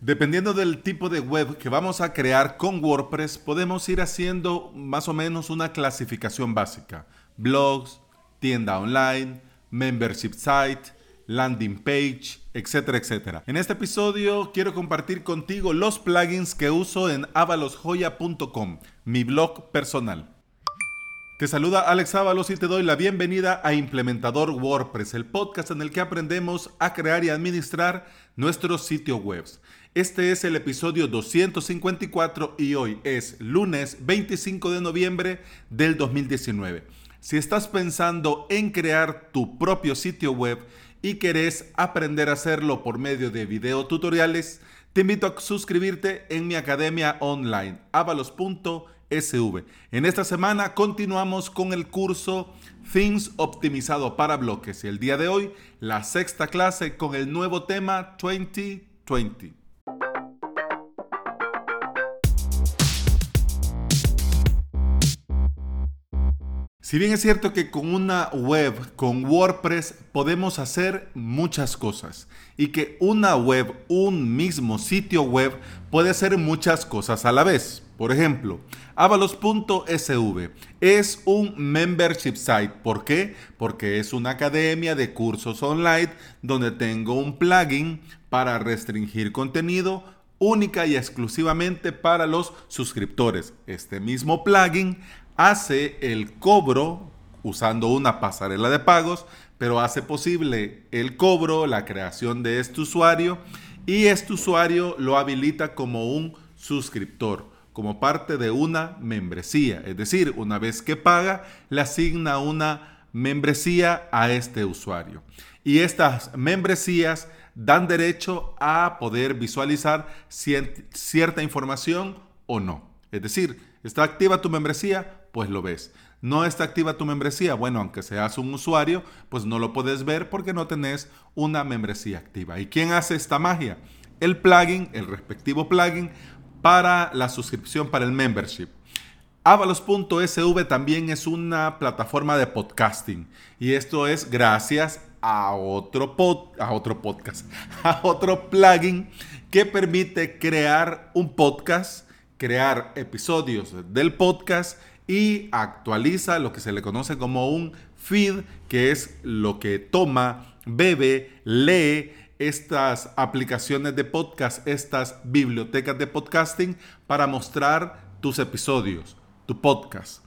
Dependiendo del tipo de web que vamos a crear con WordPress, podemos ir haciendo más o menos una clasificación básica. Blogs, tienda online, membership site, landing page, etcétera, etcétera. En este episodio quiero compartir contigo los plugins que uso en avalosjoya.com, mi blog personal. Te saluda Alex Ábalos y te doy la bienvenida a Implementador WordPress, el podcast en el que aprendemos a crear y administrar nuestros sitios web. Este es el episodio 254 y hoy es lunes 25 de noviembre del 2019. Si estás pensando en crear tu propio sitio web y querés aprender a hacerlo por medio de videotutoriales, te invito a suscribirte en mi academia online, avalos.com SV. En esta semana continuamos con el curso Things optimizado para bloques y el día de hoy la sexta clase con el nuevo tema 2020. Si bien es cierto que con una web, con WordPress, podemos hacer muchas cosas y que una web, un mismo sitio web, puede hacer muchas cosas a la vez. Por ejemplo, avalos.sv es un membership site. ¿Por qué? Porque es una academia de cursos online donde tengo un plugin para restringir contenido única y exclusivamente para los suscriptores. Este mismo plugin hace el cobro usando una pasarela de pagos, pero hace posible el cobro, la creación de este usuario y este usuario lo habilita como un suscriptor, como parte de una membresía. Es decir, una vez que paga, le asigna una membresía a este usuario. Y estas membresías dan derecho a poder visualizar cierta información o no. Es decir, ¿está activa tu membresía? pues lo ves. No está activa tu membresía. Bueno, aunque seas un usuario, pues no lo puedes ver porque no tenés una membresía activa. ¿Y quién hace esta magia? El plugin, el respectivo plugin para la suscripción para el membership. Avalos.sv también es una plataforma de podcasting y esto es gracias a otro, a otro podcast, a otro plugin que permite crear un podcast, crear episodios del podcast y actualiza lo que se le conoce como un feed, que es lo que toma, bebe, lee estas aplicaciones de podcast, estas bibliotecas de podcasting para mostrar tus episodios, tu podcast.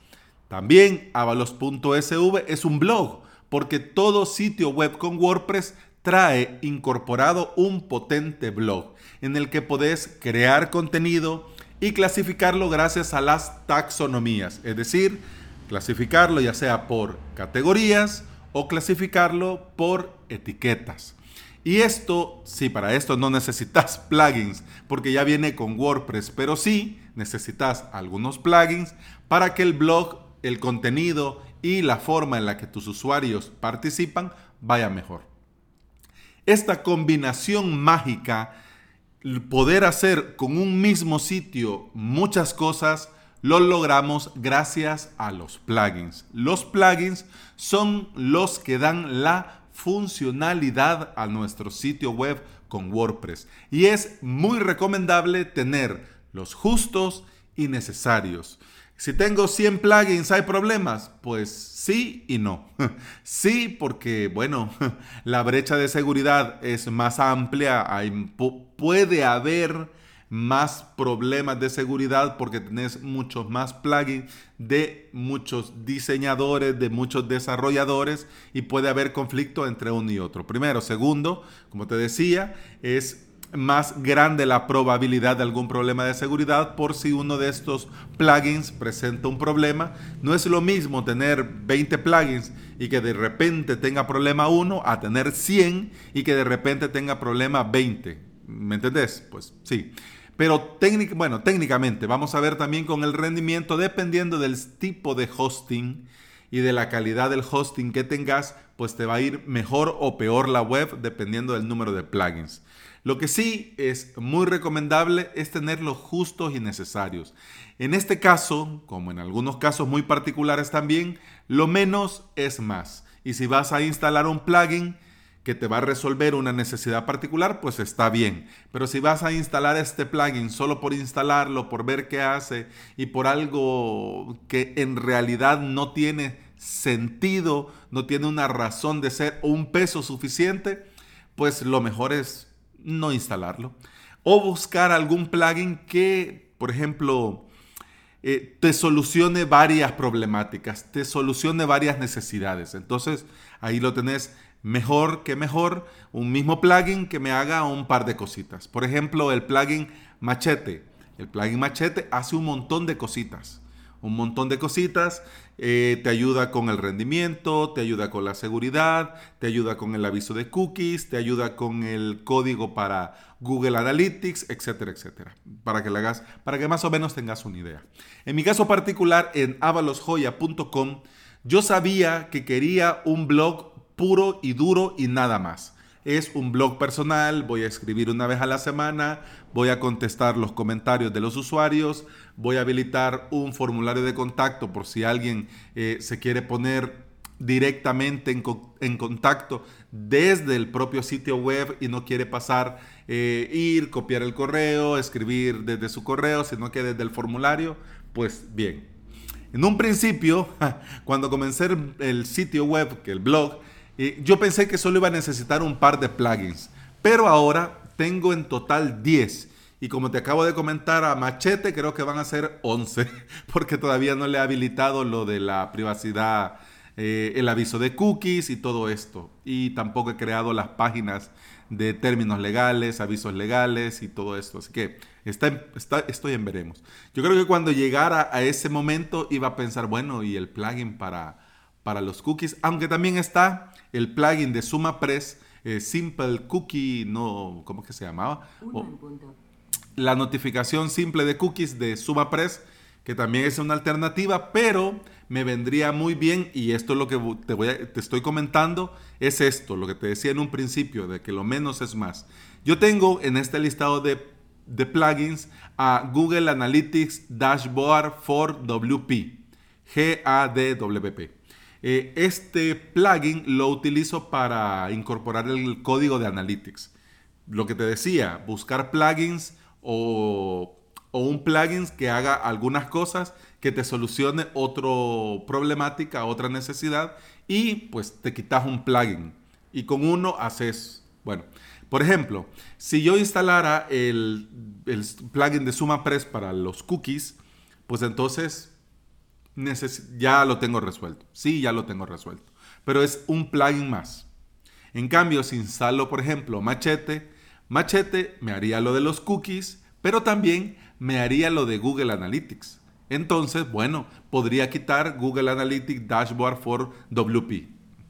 También avalos.sv es un blog, porque todo sitio web con WordPress trae incorporado un potente blog en el que podés crear contenido, y clasificarlo gracias a las taxonomías, es decir, clasificarlo ya sea por categorías o clasificarlo por etiquetas. Y esto, sí, para esto no necesitas plugins, porque ya viene con WordPress, pero sí necesitas algunos plugins para que el blog, el contenido y la forma en la que tus usuarios participan vaya mejor. Esta combinación mágica poder hacer con un mismo sitio muchas cosas, lo logramos gracias a los plugins. Los plugins son los que dan la funcionalidad a nuestro sitio web con WordPress. Y es muy recomendable tener los justos y necesarios. Si tengo 100 plugins, ¿hay problemas? Pues sí y no. Sí, porque, bueno, la brecha de seguridad es más amplia, puede haber más problemas de seguridad porque tenés muchos más plugins de muchos diseñadores, de muchos desarrolladores y puede haber conflicto entre uno y otro. Primero, segundo, como te decía, es más grande la probabilidad de algún problema de seguridad por si uno de estos plugins presenta un problema. No es lo mismo tener 20 plugins y que de repente tenga problema uno a tener 100 y que de repente tenga problema 20. ¿Me entendés? Pues sí. Pero bueno, técnicamente vamos a ver también con el rendimiento dependiendo del tipo de hosting y de la calidad del hosting que tengas, pues te va a ir mejor o peor la web dependiendo del número de plugins. Lo que sí es muy recomendable es tener los justos y necesarios. En este caso, como en algunos casos muy particulares también, lo menos es más. Y si vas a instalar un plugin que te va a resolver una necesidad particular, pues está bien. Pero si vas a instalar este plugin solo por instalarlo, por ver qué hace y por algo que en realidad no tiene sentido, no tiene una razón de ser o un peso suficiente, pues lo mejor es no instalarlo. O buscar algún plugin que, por ejemplo, eh, te solucione varias problemáticas, te solucione varias necesidades. Entonces, ahí lo tenés mejor que mejor, un mismo plugin que me haga un par de cositas. Por ejemplo, el plugin Machete. El plugin Machete hace un montón de cositas. Un montón de cositas. Eh, te ayuda con el rendimiento, te ayuda con la seguridad, te ayuda con el aviso de cookies, te ayuda con el código para Google Analytics, etcétera, etcétera. Para que le hagas, para que más o menos tengas una idea. En mi caso particular, en avalosjoya.com, yo sabía que quería un blog puro y duro y nada más. Es un blog personal, voy a escribir una vez a la semana, voy a contestar los comentarios de los usuarios, voy a habilitar un formulario de contacto por si alguien eh, se quiere poner directamente en, contacto desde el propio sitio web y no quiere pasar, eh, ir, copiar el correo, escribir desde su correo, sino que desde el formulario, pues bien. En un principio, cuando comencé el sitio web, que el blog, yo pensé que solo iba a necesitar un par de plugins, pero ahora tengo en total 10. Y como te acabo de comentar a Machete, creo que van a ser 11, porque todavía no le he habilitado lo de la privacidad, eh, el aviso de cookies y todo esto. Y tampoco he creado las páginas de términos legales, avisos legales y todo esto. Así que está, está, estoy en veremos. Yo creo que cuando llegara a ese momento iba a pensar, bueno, y el plugin para, para los cookies, aunque también está el plugin de SumaPress, eh, Simple Cookie, no, ¿cómo que se llamaba? La notificación simple de cookies de SumaPress, que también es una alternativa, pero me vendría muy bien, y esto es lo que te, estoy comentando, es esto, lo que te decía en un principio, de que lo menos es más. Yo tengo en este listado de, de plugins a Google Analytics Dashboard for WP, G-A-D-W-P. Eh, este plugin lo utilizo para incorporar el código de Analytics. Lo que te decía, buscar plugins o, un plugin que haga algunas cosas que te solucione otra problemática, otra necesidad y pues te quitas un plugin y con uno haces, bueno, por ejemplo, si yo instalara el, el plugin de SumaPress para los cookies, pues entonces ya lo tengo resuelto. Sí, ya lo tengo resuelto. Pero es un plugin más. En cambio, si instalo, por ejemplo, Machete, Machete me haría lo de los cookies, pero también me haría lo de Google Analytics. Entonces, bueno, podría quitar Google Analytics Dashboard for WP.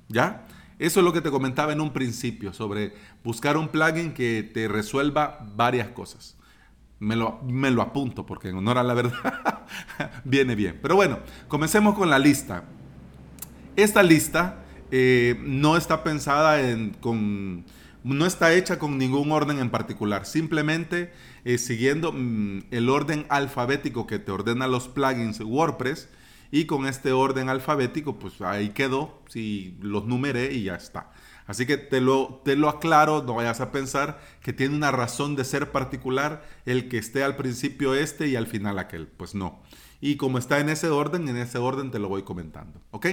¿Ya? Eso es lo que te comentaba en un principio sobre buscar un plugin que te resuelva varias cosas. Me lo, me lo apunto porque en honor a la verdad viene bien. Pero bueno, comencemos con la lista. Esta lista eh, no está pensada en, con, no está hecha con ningún orden en particular, simplemente eh, siguiendo mm, el orden alfabético que te ordena los plugins WordPress y con este orden alfabético pues ahí quedó, si los numeré y ya está. Así que te lo, te lo aclaro, no vayas a pensar que tiene una razón de ser particular el que esté al principio este y al final aquel. Pues no. Y como está en ese orden, en ese orden te lo voy comentando. ¿Ok?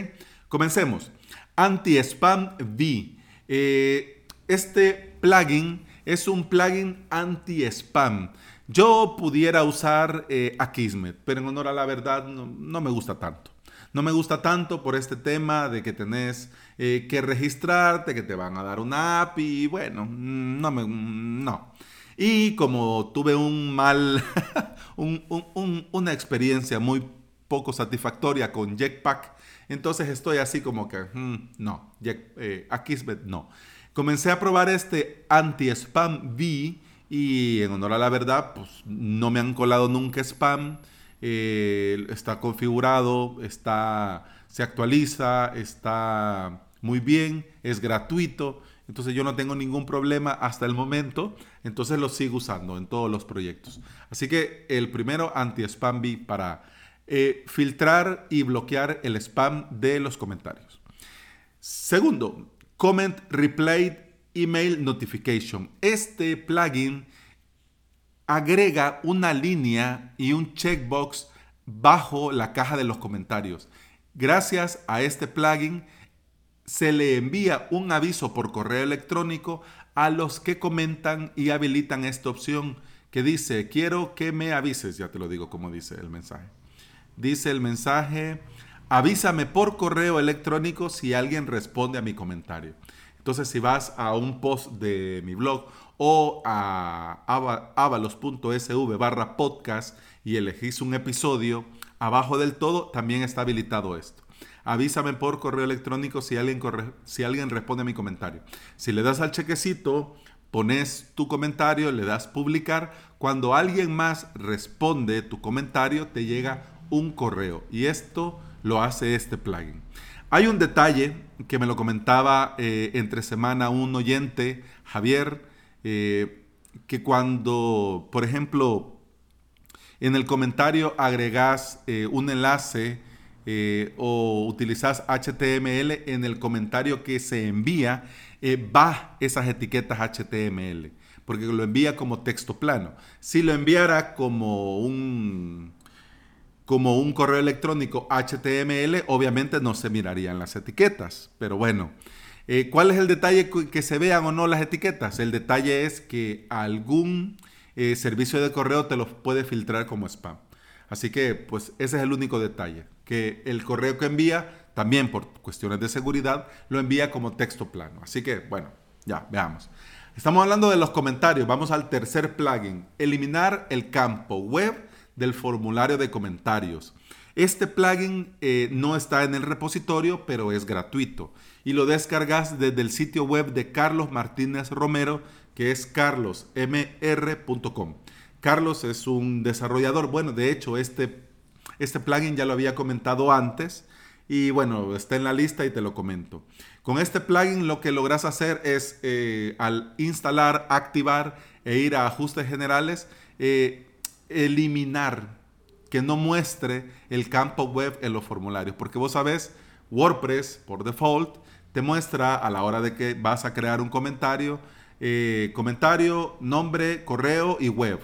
Comencemos. Anti-Spam V. Eh, este plugin es un plugin anti-spam. Yo pudiera usar eh, Akismet, pero en honor a la verdad no me gusta tanto. No me gusta tanto por este tema de que tenés eh, que registrarte, que te van a dar una app y bueno, mm, no me... Mm, no. Y como tuve un mal, una experiencia muy poco satisfactoria con Jetpack, entonces estoy así como que, mm, no, eh, Akismet no. Comencé a probar este anti-spam V y en honor a la verdad, pues no me han colado nunca spam. Eh, está configurado, está, se actualiza, está muy bien, es gratuito, entonces yo no tengo ningún problema hasta el momento, entonces lo sigo usando en todos los proyectos. Así que el primero, anti-spam B para eh, filtrar y bloquear el spam de los comentarios. Segundo, Comment Replay Email Notification. Este plugin agrega una línea y un checkbox bajo la caja de los comentarios. Gracias a este plugin se le envía un aviso por correo electrónico a los que comentan y habilitan esta opción que dice, quiero que me avises, ya te lo digo como dice el mensaje. Dice el mensaje, avísame por correo electrónico si alguien responde a mi comentario. Entonces, si vas a un post de mi blog o a avalos.sv barra podcast y elegís un episodio, abajo del todo también está habilitado esto. Avísame por correo electrónico si alguien, si alguien responde a mi comentario. Si le das al chequecito, pones tu comentario, le das publicar. Cuando alguien más responde tu comentario, te llega un correo. Y esto lo hace este plugin. Hay un detalle que me lo comentaba eh, entre semana un oyente, Javier, eh, que cuando, por ejemplo, en el comentario agregas eh, un enlace o utilizas HTML, en el comentario que se envía va esas etiquetas HTML, porque lo envía como texto plano. Si lo enviara como un como un correo electrónico HTML, obviamente no se mirarían las etiquetas. Pero bueno, eh, ¿cuál es el detalle que se vean o no las etiquetas? El detalle es que algún eh, servicio de correo te los puede filtrar como spam. Así que, pues, ese es el único detalle. Que el correo que envía, también por cuestiones de seguridad, lo envía como texto plano. Así que, bueno, ya, veamos. Estamos hablando de los comentarios. Vamos al tercer plugin. Eliminar el campo web del formulario de comentarios. Este plugin eh, no está en el repositorio, pero es gratuito y lo descargas desde el sitio web de Carlos Martínez Romero, que es carlosmr.com. Carlos es un desarrollador, bueno, de hecho este, este plugin ya lo había comentado antes y bueno, está en la lista y te lo comento. Con este plugin lo que logras hacer es eh, al instalar, activar e ir a ajustes generales, eh, eliminar, que no muestre el campo web en los formularios. Porque vos sabés, WordPress por default te muestra a la hora de que vas a crear un comentario, eh, comentario, nombre, correo y web.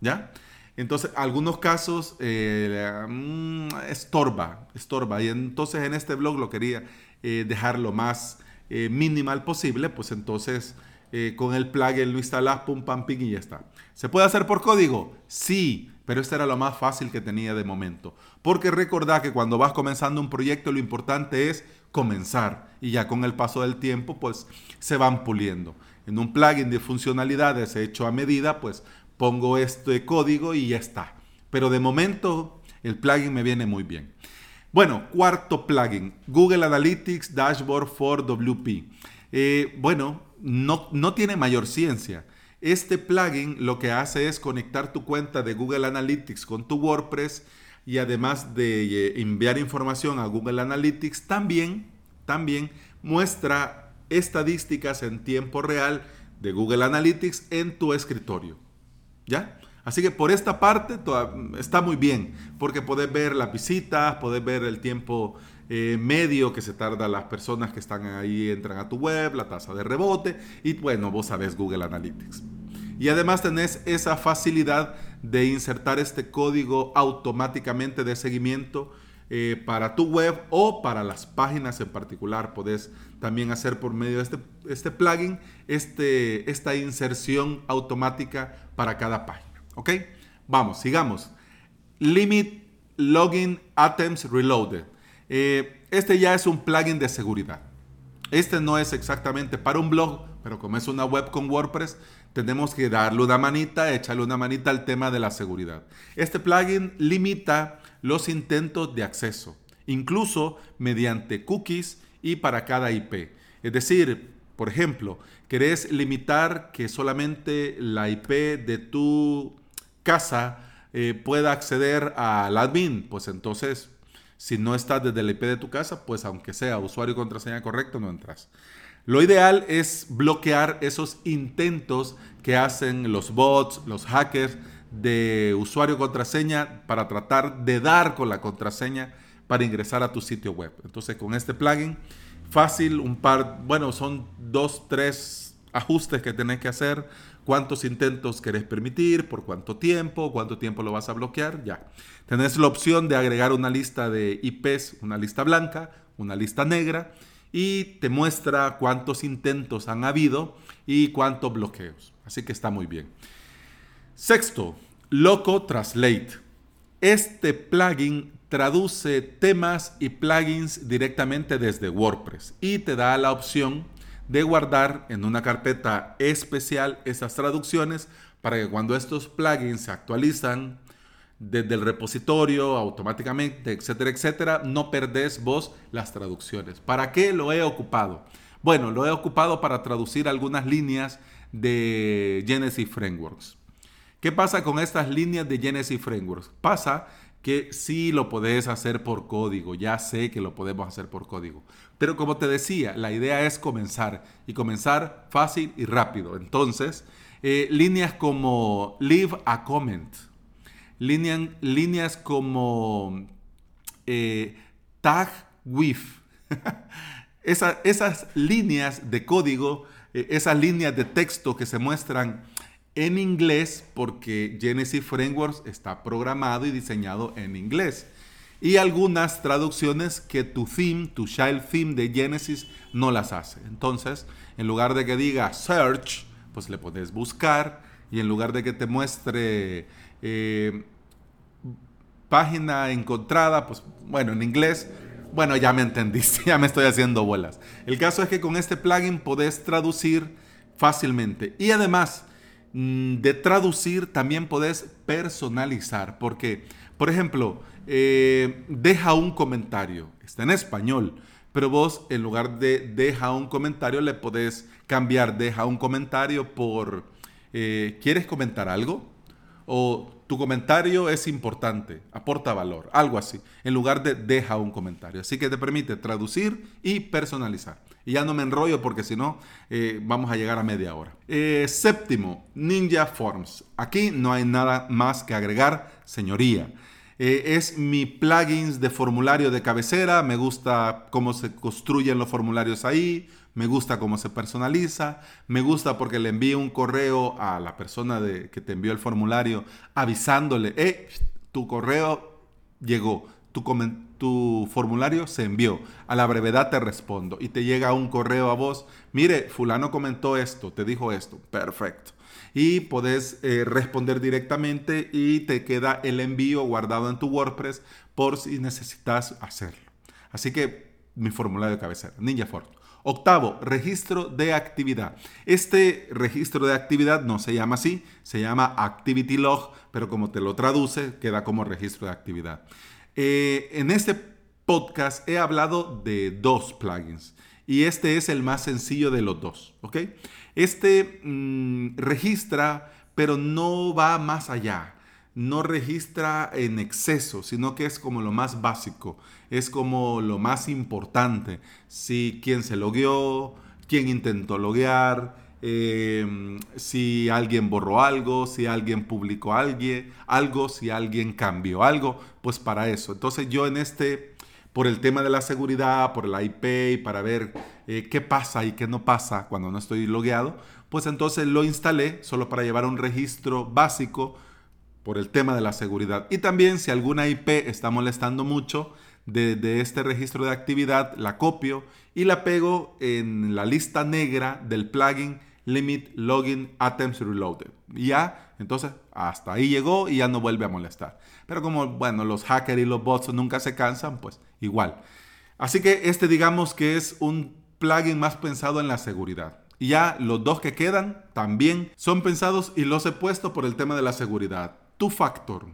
¿Ya? Entonces, algunos casos eh, mm, estorba, estorba. Y entonces en este blog lo quería eh, dejar lo más minimal posible, pues entonces con el plugin lo instalas, pum, pam, ping y ya está. ¿Se puede hacer por código? Sí, pero este era lo más fácil que tenía de momento. Porque recordad que cuando vas comenzando un proyecto lo importante es comenzar y ya con el paso del tiempo pues se van puliendo. En un plugin de funcionalidades hecho a medida pues pongo este código y ya está. Pero de momento el plugin me viene muy bien. Bueno, cuarto plugin, Google Analytics Dashboard for WP. Eh, bueno, no, no tiene mayor ciencia. Este plugin lo que hace es conectar tu cuenta de Google Analytics con tu WordPress y además de eh, enviar información a Google Analytics, también, también muestra estadísticas en tiempo real de Google Analytics en tu escritorio. ¿Ya? Así que por esta parte está muy bien, porque podés ver las visitas, podés ver el tiempo eh, medio que se tarda las personas que están ahí, entran a tu web, la tasa de rebote y bueno, vos sabés Google Analytics. Y además tenés esa facilidad de insertar este código automáticamente de seguimiento eh, para tu web o para las páginas en particular. Podés también hacer por medio de este, este plugin este, esta inserción automática para cada página. ¿Ok? Vamos, sigamos. Limit Login Attempts Reloaded. Eh, este ya es un plugin de seguridad. Este no es exactamente para un blog, pero como es una web con WordPress, tenemos que darle una manita, echarle una manita al tema de la seguridad. Este plugin limita los intentos de acceso, incluso mediante cookies y para cada IP. Es decir, por ejemplo, querés limitar que solamente la IP de tu casa eh, pueda acceder al admin, pues entonces si no estás desde el IP de tu casa, pues aunque sea usuario contraseña correcto, no entras. Lo ideal es bloquear esos intentos que hacen los bots, los hackers de usuario contraseña para tratar de dar con la contraseña para ingresar a tu sitio web. Entonces con este plugin, fácil, un par, bueno, son dos, tres ajustes que tenés que hacer, cuántos intentos querés permitir, por cuánto tiempo, cuánto tiempo lo vas a bloquear, ya. Tenés la opción de agregar una lista de IPs, una lista blanca, una lista negra, y te muestra cuántos intentos han habido y cuántos bloqueos. Así que está muy bien. Sexto, Loco Translate. Este plugin traduce temas y plugins directamente desde WordPress y te da la opción de guardar en una carpeta especial esas traducciones para que cuando estos plugins se actualizan desde el repositorio automáticamente, etcétera, etcétera, no perdés vos las traducciones. ¿Para qué lo he ocupado? Bueno, lo he ocupado para traducir algunas líneas de Genesis Frameworks. ¿Qué pasa con estas líneas de Genesis Frameworks? Pasa que sí lo podés hacer por código, ya sé que lo podemos hacer por código. Pero como te decía, la idea es comenzar y comenzar fácil y rápido. Entonces, eh, líneas como leave a comment, líneas como eh, tag with, esas líneas de código, eh, esas líneas de texto que se muestran en inglés porque Genesis Frameworks está programado y diseñado en inglés. Y algunas traducciones que tu theme, tu child theme de Genesis no las hace. Entonces, en lugar de que diga search, pues le puedes buscar y en lugar de que te muestre eh, página encontrada, pues bueno, en inglés, bueno, ya me entendiste, ya me estoy haciendo bolas. El caso es que con este plugin podés traducir fácilmente. Y además, de traducir también podés personalizar, porque, por ejemplo, eh, deja un comentario, está en español, pero vos en lugar de deja un comentario le podés cambiar deja un comentario por eh, ¿quieres comentar algo? O tu comentario es importante, aporta valor, algo así, en lugar de deja un comentario. Así que te permite traducir y personalizar. Y ya no me enrollo porque si no, eh, vamos a llegar a media hora. Eh, séptimo, Ninja Forms. Aquí no hay nada más que agregar, señoría. Eh, es mi plugins de formulario de cabecera. Me gusta cómo se construyen los formularios ahí. Me gusta cómo se personaliza. Me gusta porque le envío un correo a la persona de, que te envió el formulario avisándole, eh, tu correo llegó tu, formulario se envió. A la brevedad te respondo y te llega un correo a vos. Mire, fulano comentó esto, te dijo esto. Perfecto. Y podés eh, responder directamente y te queda el envío guardado en tu WordPress por si necesitas hacerlo. Así que mi formulario de cabecera, NinjaFort. Octavo, registro de actividad. Este registro de actividad no se llama así, se llama Activity Log, pero como te lo traduce, queda como registro de actividad. Eh, en este podcast he hablado de dos plugins y este es el más sencillo de los dos, ¿ok? Este mm, registra, pero no va más allá. No registra en exceso, sino que es como lo más básico, es como lo más importante. Si quién se logueó, quién intentó loguear, Em, si alguien borró algo, si alguien publicó algo, si alguien cambió algo, pues para eso. Entonces yo en este, por el tema de la seguridad, por el IP y para ver eh, qué pasa y qué no pasa cuando no estoy logueado, pues entonces lo instalé solo para llevar un registro básico por el tema de la seguridad. Y también si alguna IP está molestando mucho de, este registro de actividad, la copio y la pego en la lista negra del plugin Limit Login Attempts Reloaded. Ya, entonces hasta ahí llegó y ya no vuelve a molestar. Pero como, bueno, los hackers y los bots nunca se cansan, pues igual. Así que este digamos que es un plugin más pensado en la seguridad. Y ya los dos que quedan también son pensados y los he puesto por el tema de la seguridad. Two Factor.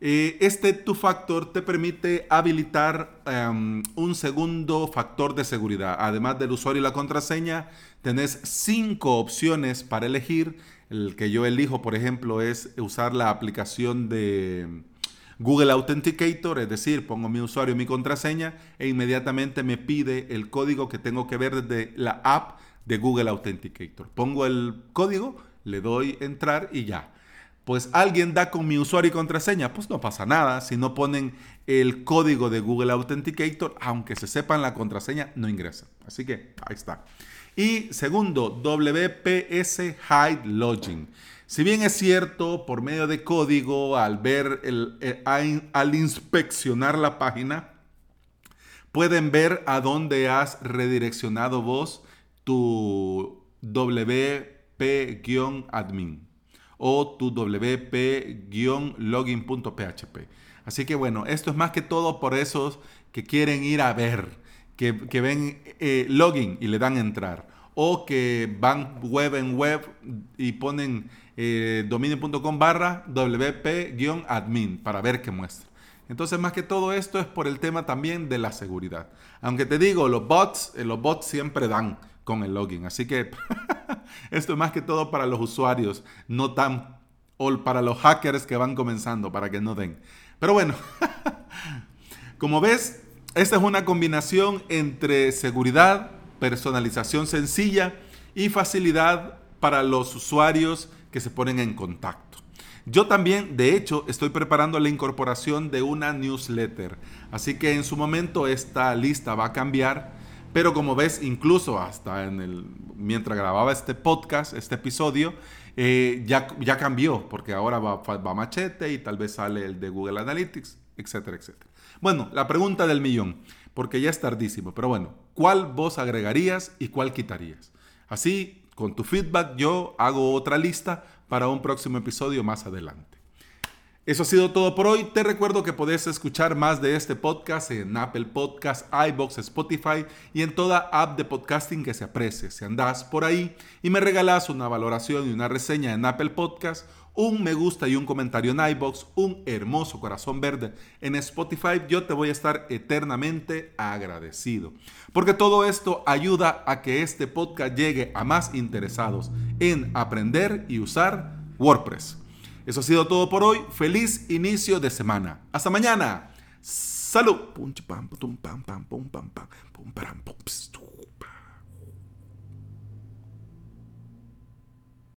Eh, este Two Factor te permite habilitar em, un segundo factor de seguridad. Además del usuario y la contraseña, tenés cinco opciones para elegir. El que yo elijo, por ejemplo, es usar la aplicación de Google Authenticator, es decir, pongo mi usuario y mi contraseña e inmediatamente me pide el código que tengo que ver desde la app de Google Authenticator. Pongo el código, le doy entrar y ya pues alguien da con mi usuario y contraseña, pues no pasa nada. Si no ponen el código de Google Authenticator, aunque se sepan la contraseña, no ingresan. Así que ahí está. Y segundo, WPS Hide Login. Si bien es cierto, por medio de código, al ver, el, eh, al inspeccionar la página, pueden ver a dónde has redireccionado vos tu WP-admin o tu WP-login.php. Así que bueno, esto es más que todo por esos que quieren ir a ver, que, ven eh, login y le dan entrar, o que van web en web y ponen eh, dominio.com barra wp-admin para ver qué muestra. Entonces, más que todo esto es por el tema también de la seguridad. Aunque te digo, los bots, eh, los bots siempre dan con el login. Así que esto es más que todo para los usuarios, no tan, o para los hackers que van comenzando, para que no den. Pero bueno, como ves, esta es una combinación entre seguridad, personalización sencilla y facilidad para los usuarios que se ponen en contacto. Yo también, de hecho, estoy preparando la incorporación de una newsletter, así que en su momento esta lista va a cambiar, pero como ves, incluso hasta en el, mientras grababa este podcast, este episodio, eh, ya, ya cambió, porque ahora va, va Machete y tal vez sale el de Google Analytics, etcétera, etcétera. Bueno, la pregunta del millón, porque ya es tardísimo, pero bueno, ¿cuál vos agregarías y cuál quitarías? Así con tu feedback yo hago otra lista para un próximo episodio más adelante. Eso ha sido todo por hoy. Te recuerdo que podés escuchar más de este podcast en Apple Podcasts, iBox, Spotify y en toda app de podcasting que se aprecie. Si andás por ahí y me regalás una valoración y una reseña en Apple Podcasts un me gusta y un comentario en iBox, un hermoso corazón verde en Spotify, yo te voy a estar eternamente agradecido. Porque todo esto ayuda a que este podcast llegue a más interesados en aprender y usar WordPress. Eso ha sido todo por hoy. Feliz inicio de semana. Hasta mañana. Salud.